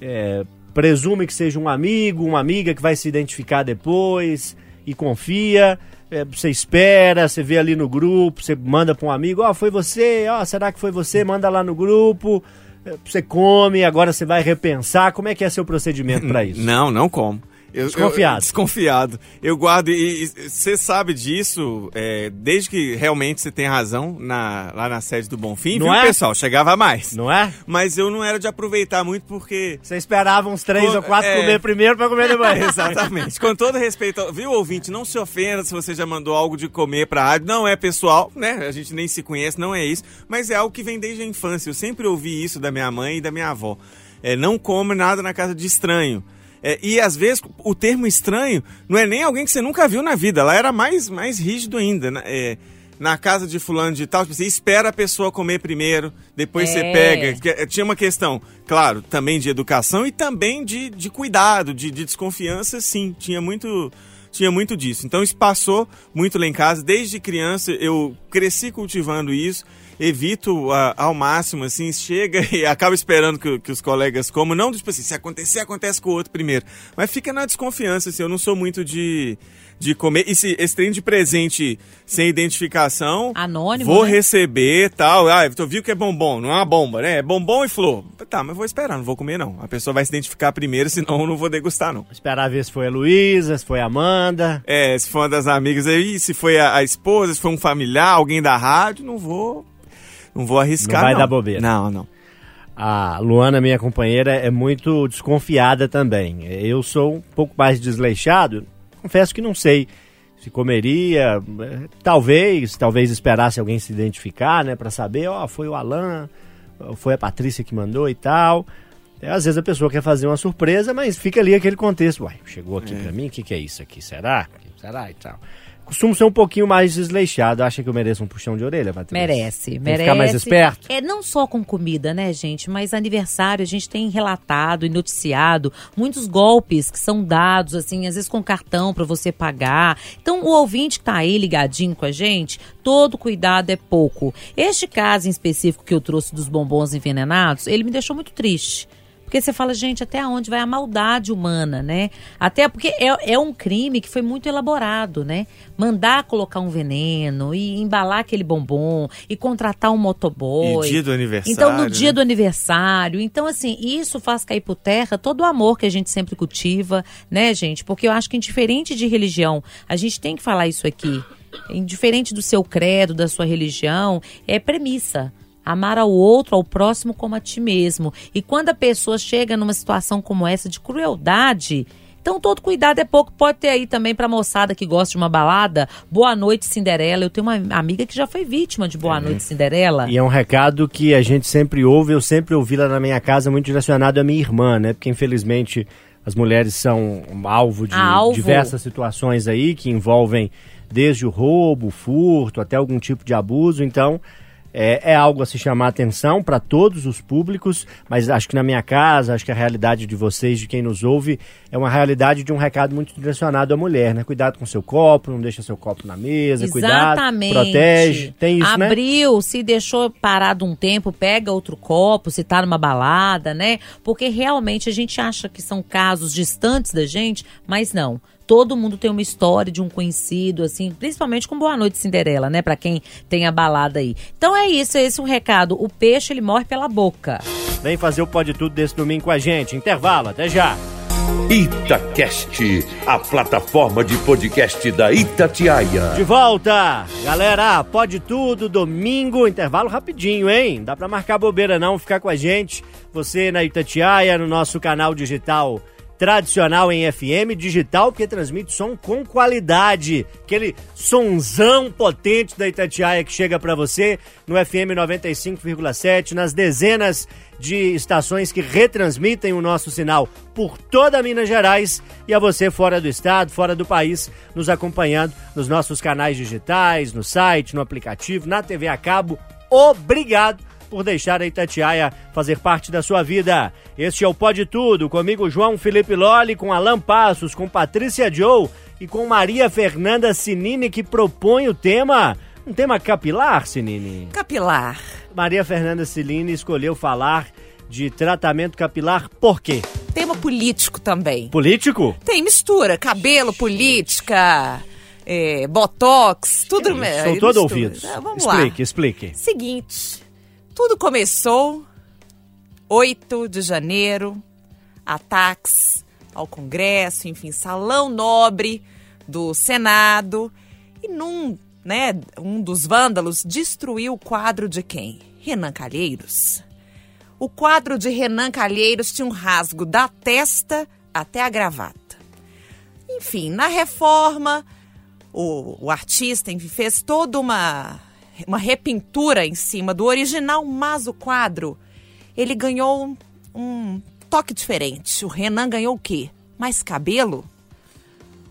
é, presume que seja um amigo, uma amiga que vai se identificar depois e confia. é, você espera, você vê ali no grupo, você manda para um amigo, ó, foi você, ó, será que foi você? Manda lá no grupo, você come, agora você vai repensar. Como é que é seu procedimento para isso? Não, não como. Eu- Desconfiado. eu- desconfiado. Eu guardo e você sabe disso é, desde que realmente você tem razão na- lá na sede do Bonfim, Não viu, é? pessoal? Chegava mais. Não é? Mas eu não era de aproveitar muito porque Você esperava uns três Co- ou quatro é. comer primeiro para comer depois. Exatamente. Com todo respeito, viu, ouvinte? Não se ofenda se você já mandou algo de comer pra rádio. Não é pessoal, né? A gente nem se conhece, não é isso. Mas é algo que vem desde a infância. Eu sempre ouvi isso da minha mãe e da minha avó. É, não come nada na casa de estranho. É, e às vezes o termo estranho não é nem alguém que você nunca viu na vida. Lá era mais, mais rígido ainda. né? É, na casa de fulano de tal, tipo, você espera a pessoa comer primeiro, depois você É. pega. Que- eh, Tinha uma questão, claro, também de educação e também de, de cuidado, de, de desconfiança, sim. Tinha muito, tinha muito disso. Então isso passou muito lá em casa. Desde criança eu cresci cultivando isso. Evito ah, ao máximo, assim, chega e acaba esperando que, que os colegas comam. Não, tipo assim, se acontecer, acontece com o outro primeiro. Mas fica na desconfiança, assim, eu não sou muito de, de comer. E se esse trem de presente sem identificação. Anônimo, Vou né? receber tal. Ah, tu viu que é bombom, não é uma bomba, né? É bombom e flor. Tá, mas vou esperar, não vou comer não. A pessoa vai se identificar primeiro, senão eu não vou degustar não. Esperar ver se foi a Luísa, se foi a Amanda. É, se for uma das amigas aí, se foi a, a esposa, se foi um familiar, alguém da rádio, não vou. Não vou arriscar. Não vai dar bobeira. Não, não. A Luana, minha companheira, é muito desconfiada também. Eu sou um pouco mais desleixado. Confesso que não sei se comeria. Talvez, talvez esperasse alguém se identificar, né, Pra saber, ó, foi o Alan, foi a Patrícia que mandou e tal. É, às vezes a pessoa quer fazer uma surpresa, mas fica ali aquele contexto. Uai, chegou aqui pra mim, o que, que é isso aqui? Será? Será e tal. Costumo ser um pouquinho mais desleixado. Acha que eu mereço um puxão de orelha, Patrícia? Merece, Tem merece. ficar mais esperto? É não só com comida, né, gente? Mas aniversário, a gente tem relatado e noticiado muitos golpes que são dados, assim, às vezes com cartão para você pagar. Então, o ouvinte que tá aí ligadinho com a gente, todo cuidado é pouco. Este caso em específico que eu trouxe dos bombons envenenados, ele me deixou muito triste. Porque você fala, gente, até onde vai a maldade humana, né? Até porque é, é um crime que foi muito elaborado, né? Mandar colocar um veneno e embalar aquele bombom e contratar um motoboy. E dia do aniversário, Então, no dia né? do aniversário. Então, assim, isso faz cair por terra todo o amor que a gente sempre cultiva, né, gente? Porque eu acho que, indiferente de religião, a gente tem que falar isso aqui. Indiferente do seu credo, da sua religião, é premissa. Amar ao outro, ao próximo como a ti mesmo. E quando a pessoa chega numa situação como essa de crueldade, então todo cuidado é pouco. Pode ter aí também pra moçada que gosta de uma balada, Boa Noite Cinderela. Eu tenho uma amiga que já foi vítima de Boa Noite Cinderela. E é um recado que a gente sempre ouve, eu sempre ouvi lá na minha casa, muito direcionado à minha irmã, né? Porque infelizmente as mulheres são alvo de Alvo. diversas situações aí que envolvem desde o roubo, furto, até algum tipo de abuso. Então é, é algo a se chamar atenção para todos os públicos, mas acho que na minha casa, acho que a realidade de vocês, de quem nos ouve, é uma realidade de um recado muito direcionado à mulher, né? Cuidado com seu copo, não deixa seu copo na mesa, cuidado, Exatamente. protege. Tem isso, né? Abriu, se deixou parado um tempo, pega outro copo, se tá numa balada, né? Porque realmente a gente acha que são casos distantes da gente, mas não. Todo mundo tem uma história de um conhecido, assim, principalmente com Boa Noite Cinderela, né? Pra quem tem a balada aí. Então é isso, é esse o recado. O peixe, ele morre pela boca. Vem fazer o Pode Tudo desse domingo com a gente. Intervalo, até já. Itacast, a plataforma de podcast da Itatiaia. De volta! Galera, Pode Tudo, domingo, intervalo rapidinho, hein? Dá pra marcar bobeira não, ficar com a gente. Você na Itatiaia, no nosso canal digital tradicional em FM, digital porque transmite som com qualidade. Aquele sonzão potente da Itatiaia que chega pra você no FM 95,7, nas dezenas de estações que retransmitem o nosso sinal por toda Minas Gerais e a você fora do estado, fora do país, nos acompanhando nos nossos canais digitais, no site, no aplicativo, na TV a cabo. Obrigado por deixar a Itatiaia fazer parte da sua vida. Este é o Pode Tudo, comigo João Felipe Lolli, com Alan Passos, com Patrícia Joe e com Maria Fernanda Sinini, que propõe o tema, um tema capilar, Sinini. Capilar. Maria Fernanda Cilini escolheu falar de tratamento capilar, por quê? Tema político também. Político? Tem mistura, cabelo, política, é, botox, tudo. É, todo mistura. ouvidos. Ah, Vamos explique, lá. explique. Seguinte, tudo começou 8 de janeiro, ataques ao Congresso, enfim, salão nobre do Senado, e num, né, um dos vândalos destruiu o quadro de quem? Renan Calheiros. O quadro de Renan Calheiros tinha um rasgo da testa até a gravata. Enfim, na reforma, o, o artista enfim, fez toda uma, uma repintura em cima do original, mas o quadro ele ganhou um, toque diferente. O Renan ganhou o quê? Mais cabelo?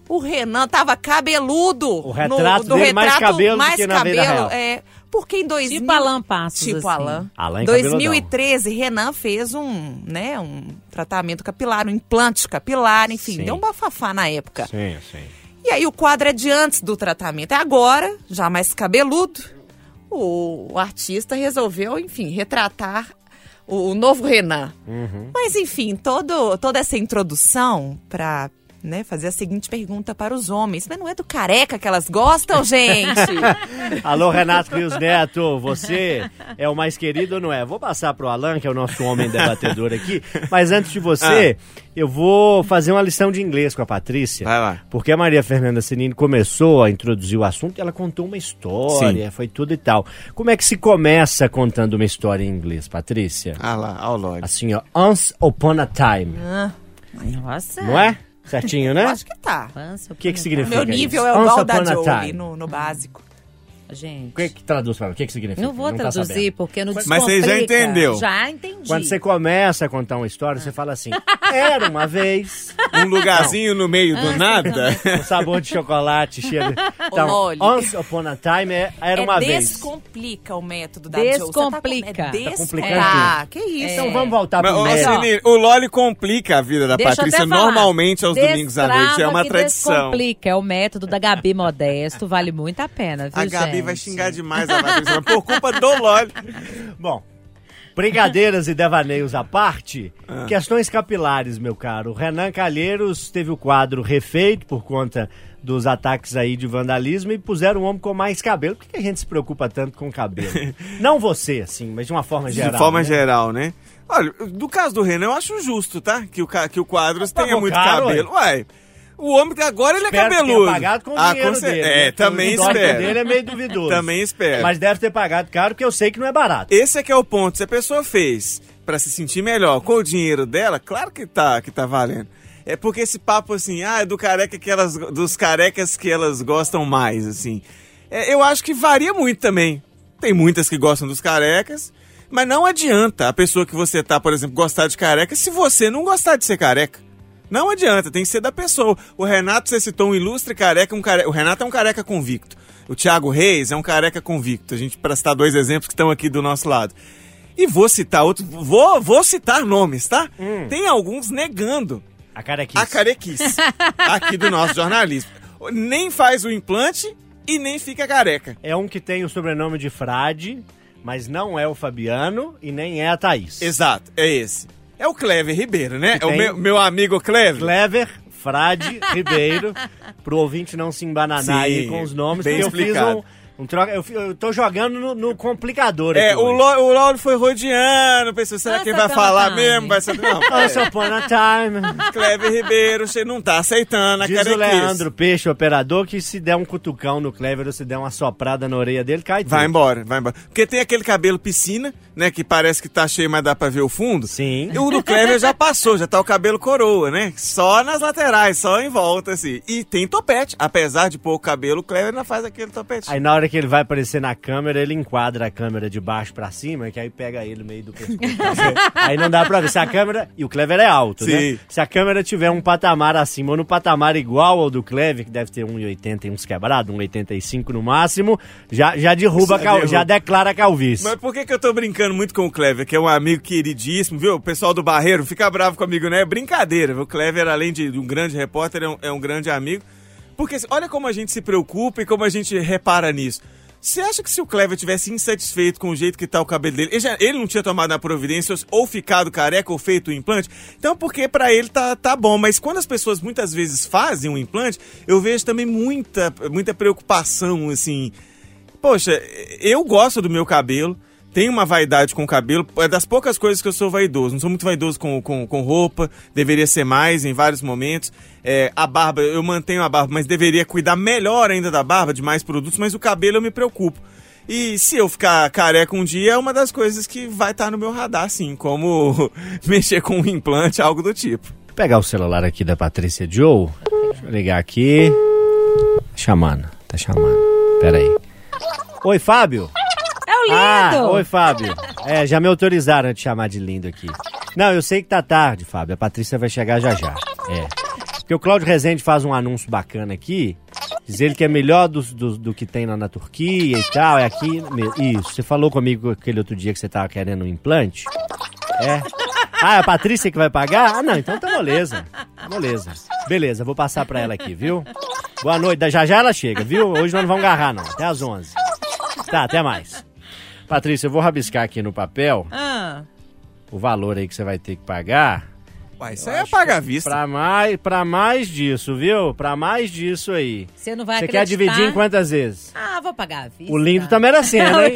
O Renan tava cabeludo. O retrato dele, mais cabelo do mais que na vida cabelo, real. É, porque em 2000... Tipo Alan Passos, Tipo assim. Alan. Alan em 2013, Renan fez um, né, um tratamento capilar, um implante capilar, enfim, Sim. deu um bafafá na época. Sim, sim. E aí o quadro é de antes do tratamento. É agora, já mais cabeludo, o, o artista resolveu, enfim, retratar o, o novo Renan. Mas enfim, todo, toda essa introdução para né, fazer a seguinte pergunta para os homens. Mas não é do careca que elas gostam, gente? Alô, Renato Rios Neto, você é o mais querido ou não é? Vou passar pro Alan, que é o nosso homem debatedor aqui, mas antes de você, eu vou fazer uma lição de inglês com a Patrícia. Vai lá. Porque a Maria Fernanda Senini começou a introduzir o assunto e ela contou uma história, foi tudo e tal. Como é que se começa contando uma história em inglês, Patrícia? Ah lá, ao Lorde. Assim, ó, Once Upon a Time, Nossa. não é? Certinho, né? Acho que tá. O que que significa Meu nível isso? é o Once igual da Jolie no, no básico. O Gente. que que traduz para mim? O que que significa? Não vou tá traduzir, sabendo. porque não Mas você já entendeu. Já entendi. Quando você começa a contar uma história, você fala assim: era uma vez Um lugarzinho no meio Ah, do nada. um sabor de chocolate cheio. de- Então, once upon a time é- era uma é vez. descomplica o método da Joe. Você Descomplica. Tá, com- é Tá complicando descomplicar. que isso. Então vamos voltar Mas, pro mérito. Senir, o Loli complica a vida da Deixa Patrícia normalmente aos domingos à noite. É Destrava uma tradição. Descomplica, é o método da Gabi Modesto, vale muito a pena, viu, A Gabi vai xingar demais a Patrícia, por culpa do Loli. Bom, brincadeiras e devaneios à parte, Ah. questões capilares, meu caro. Renan Calheiros teve o quadro refeito por conta dos ataques aí de vandalismo e puseram um homem com mais cabelo. Por que a gente se preocupa tanto com cabelo? Não você, assim, mas de uma forma geral. de forma né? geral, né? Olha, do caso do Renan, eu acho justo, tá? Que o, que o Quadros tenha muito cabelo. Ué, o homem agora ele é Espero cabeludo. pagado com o Ah, dinheiro cer- dele. É, né? Também o espero. dele é meio duvidoso. Também espero. Mas deve ter pagado caro, porque eu sei que não é barato. Esse é que é o ponto. Se a pessoa fez pra se sentir melhor com o dinheiro dela, claro que tá, que tá valendo. É porque esse papo assim, ah, é do careca que elas, dos carecas que elas gostam mais, assim. É, eu acho que varia muito também. Tem muitas que gostam dos carecas, mas não adianta a pessoa que você tá, por exemplo, gostar de careca se você não gostar de ser careca. Não adianta, tem que ser da pessoa. O Renato, você citou um ilustre careca, um care... o Renato é um careca convicto. O Thiago Reis é um careca convicto. A gente, para citar dois exemplos que estão aqui do nosso lado. E vou citar outro, vou, vou citar nomes, tá? Tem alguns negando A carequice. a carequice aqui do nosso jornalismo. Nem faz o implante e nem fica careca. É um que tem o sobrenome de Frade, mas não é o Fabiano e nem é a Thaís. Exato, é esse. É o Clever Ribeiro, né? É o meu, meu amigo Clever. Clever, Frade, Ribeiro, pro ouvinte não se embananar aí Sim, com os nomes, bem porque eu fiz explicado. um, um troca. Eu, eu tô jogando no, no complicador É, aqui o. Lo- o Lauro foi rodeando, pensou, será que ele vai falar Time. mesmo? Vai ser... Não, Once upon a time. Clever Ribeiro, você não tá aceitando a Diz o Leandro Peixe, operador, que se der um cutucão no Clever ou se der uma soprada na orelha dele, cai Vai tudo. embora, vai embora. Porque tem aquele cabelo piscina, né? Que parece que tá cheio, mas dá pra ver o fundo. Sim. E o do Clever já passou, já tá o cabelo coroa, né? Só nas laterais, só em volta, assim. E tem topete. Apesar de pouco cabelo, o Clever ainda faz aquele topete. Aí na hora que ele vai aparecer na câmera, ele enquadra a câmera de baixo pra cima, que aí pega ele no meio do pescoço. aí não dá pra ver. Se a câmera. E o Clever é alto, Sim. né? Se a câmera tiver um patamar acima ou no patamar igual ao do Clever, que deve ter 1,80 e uns quebrados, 1,85 no máximo, já, já derruba, Já cal- já declara calvície. Mas por que, que eu tô brincando muito com o Clever, que é um amigo queridíssimo, viu? O pessoal do Barreiro fica bravo comigo, né? É brincadeira, viu? O Clever, além de, um grande repórter, é um, é um grande amigo. Porque olha como a gente se preocupa e como a gente repara nisso. Você acha que se o Clever tivesse insatisfeito com o jeito que tá o cabelo dele, ele, já- ele não tinha tomado a providência ou ficado careca ou feito o implante? Então, porque pra ele tá, tá bom. Mas quando as pessoas muitas vezes fazem um implante, eu vejo também muita, muita preocupação, assim. Poxa, eu gosto do meu cabelo. Tenho uma vaidade com o cabelo, é das poucas coisas que eu sou vaidoso. Não sou muito vaidoso com, com, com roupa, deveria ser mais em vários momentos. É, a barba, eu mantenho a barba, mas deveria cuidar melhor ainda da barba, de mais produtos, mas o cabelo eu me preocupo. E se eu ficar careca um dia, é uma das coisas que vai estar no meu radar, sim, como mexer com um implante, algo do tipo. Vou pegar o celular aqui da Patrícia Joe. Deixa eu ligar aqui. Tá chamando, tá chamando. Pera aí. Oi, Fábio. O lindo! Ah, oi, Fábio. É, já me autorizaram a te chamar de lindo aqui. Não, eu sei que tá tarde, Fábio. A Patrícia vai chegar já já. É. Porque o Cláudio Rezende faz um anúncio bacana aqui. Diz ele que é melhor do, do, do que tem lá na Turquia e tal. É aqui. Isso. Você falou comigo aquele outro dia que você tava querendo um implante? É. Ah, é a Patrícia que vai pagar? Ah, não, então tá moleza. Tá moleza. Beleza, vou passar pra ela aqui, viu? Boa noite. Já já ela chega, viu? Hoje nós não vamos agarrar, não. Até às 11. Tá, até mais. Patrícia, eu vou rabiscar aqui no papel Ah, o valor aí que você vai ter que pagar. Uai, isso aí é pagar à vista. Pra mais, pra mais disso, viu? Pra mais disso aí. Você não vai Você quer dividir em quantas vezes? Ah, vou pagar a vista. O lindo tá merecendo, hein?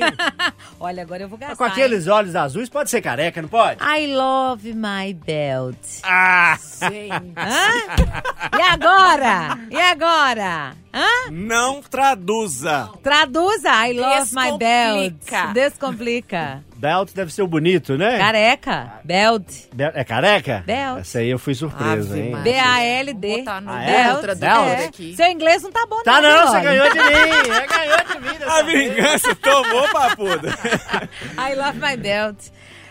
Olha, agora eu vou gastar. Com aqueles olhos azuis, pode ser careca, não pode? I love my belt. Ah! Hã? E agora? E agora? Hã? Não traduza. Traduza I love my belt. Descomplica. Belt deve ser o bonito, né? Careca. Belt. Be- É careca? Belt. Essa aí eu fui surpresa, Ave hein? B-A-L-D. Botar no Ah, é? Tradutor Belt. aqui. Seu inglês não tá bom, Tá não. não, você ganhou de mim. Você ganhou de mim. dessa A vez. vingança tomou, papuda. I love my belt.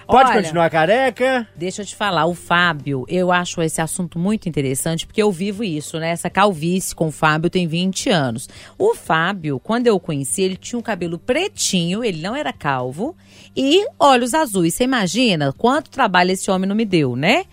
Pode Olha, continuar careca? Deixa eu te falar, o Fábio, eu acho esse assunto muito interessante, porque eu vivo isso, né? Essa calvície com o Fábio tem 20 anos. O Fábio, quando eu o conheci, ele tinha um cabelo pretinho, ele não era calvo, e olhos azuis. Você imagina quanto trabalho esse homem não me deu, né?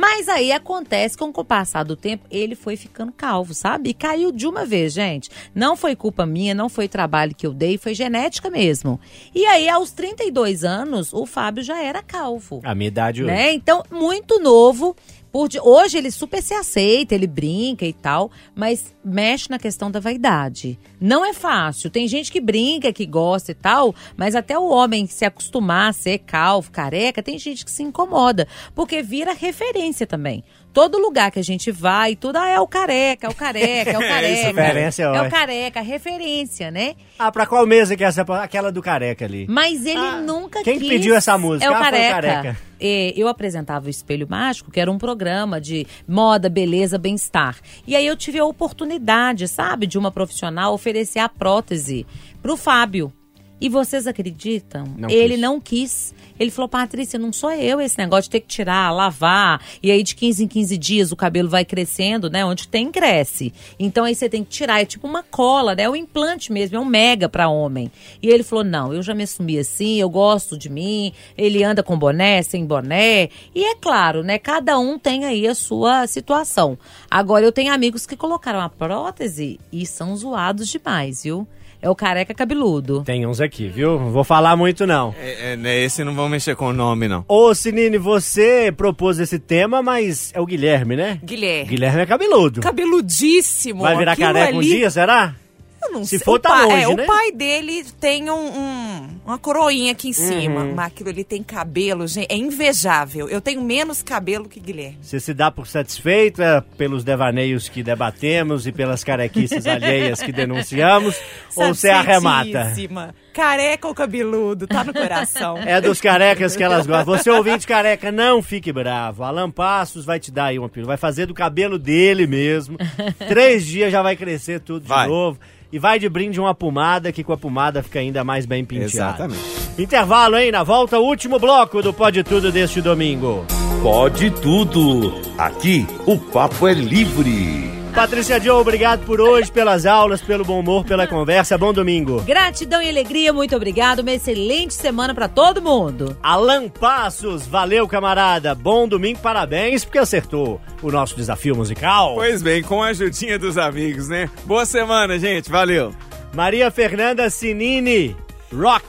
Mas aí acontece que com o passar do tempo, ele foi ficando calvo, sabe? E caiu de uma vez, gente. Não foi culpa minha, não foi trabalho que eu dei, foi genética mesmo. E aí, aos 32 anos, o Fábio já era calvo A minha idade hoje. né? Então, muito novo. Por Hoje ele super se aceita, ele brinca e tal, mas mexe na questão da vaidade. Não é fácil. Tem gente que brinca, que gosta e tal, mas até o homem se acostumar a ser calvo, careca, tem gente que se incomoda, porque vira referência também. Todo lugar que a gente vai, tudo ah, é o careca, é o careca, é o careca. referência é é o careca, referência, né? Ah, pra qual mesa que é essa? Aquela do careca ali. Mas ele Ah, nunca quem que quis. pediu essa música? É o Ah, foi o careca. Careca. É, eu apresentava o Espelho Mágico, que era um programa de moda, beleza, bem-estar. E aí eu tive a oportunidade, sabe, de uma profissional oferecer a prótese pro Fábio. E vocês acreditam? Não ele quis. não quis. Ele falou, Patrícia, não sou eu esse negócio de ter que tirar, lavar. E aí de 15 em 15 dias o cabelo vai crescendo, né? Onde tem, cresce. Então aí você tem que tirar. É tipo uma cola, né? É um implante mesmo, é um mega pra homem. E ele falou, não, eu já me assumi assim, eu gosto de mim. Ele anda com boné, sem boné. E é claro, né? Cada um tem aí a sua situação. Agora, eu tenho amigos que colocaram a prótese e são zoados demais, viu? É o careca cabeludo. Tem uns aqui, viu? Não vou falar muito, não. É, é, né, esse não vão mexer com o nome, não. Ô, Sinine, você propôs esse tema, mas é o Guilherme, né? Guilherme. Guilherme é cabeludo. Cabeludíssimo. Vai virar Aquilo careca um ali- dia, será? Eu não Se sei. for, O tá longe, é, né? O pai dele tem um, um- uma coroinha aqui em cima. Uhum. Mas aquilo ali tem cabelo, gente. É invejável. Eu tenho menos cabelo que Guilherme. Você se dá por satisfeita pelos devaneios que debatemos e pelas carequices alheias que denunciamos? ou você arremata? Careca ou cabeludo, tá no coração. É dos carecas que elas gostam. Você ouvinte careca, não fique bravo. Alan Passos vai te dar aí uma pílula. Vai fazer do cabelo dele mesmo. Três dias já vai crescer tudo Vai. de novo. E vai de brinde uma pomada, que com a pomada fica ainda mais bem penteado. Exatamente. Intervalo, hein? Na volta, o último bloco do Pode Tudo deste domingo. Pode tudo. Aqui o papo é livre. Patrícia Joe, obrigado por hoje, pelas aulas, pelo bom humor, pela conversa. Bom domingo. Gratidão e alegria, muito obrigado. Uma excelente semana pra todo mundo. Alan Passos, valeu, camarada. Bom domingo, parabéns, porque acertou o nosso desafio musical. Pois bem, com a ajudinha dos amigos, né? Boa semana, gente. Valeu. Maria Fernanda Sinini, Rock,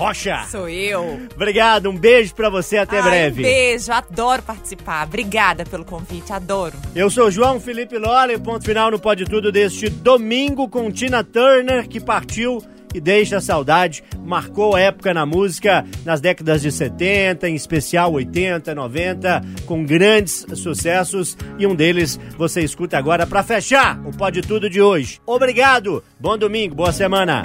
Rocha. Sou eu. Obrigado, um beijo pra você, até Ai, breve. Um beijo, adoro participar. Obrigada pelo convite, adoro. Eu sou João Felipe Lola e ponto final no Pode Tudo deste domingo com Tina Turner, que partiu e deixa saudade, marcou época na música nas décadas de 70, em especial 80, 90, com grandes sucessos e um deles você escuta agora para fechar o Pode Tudo de hoje. Obrigado, bom domingo, boa semana.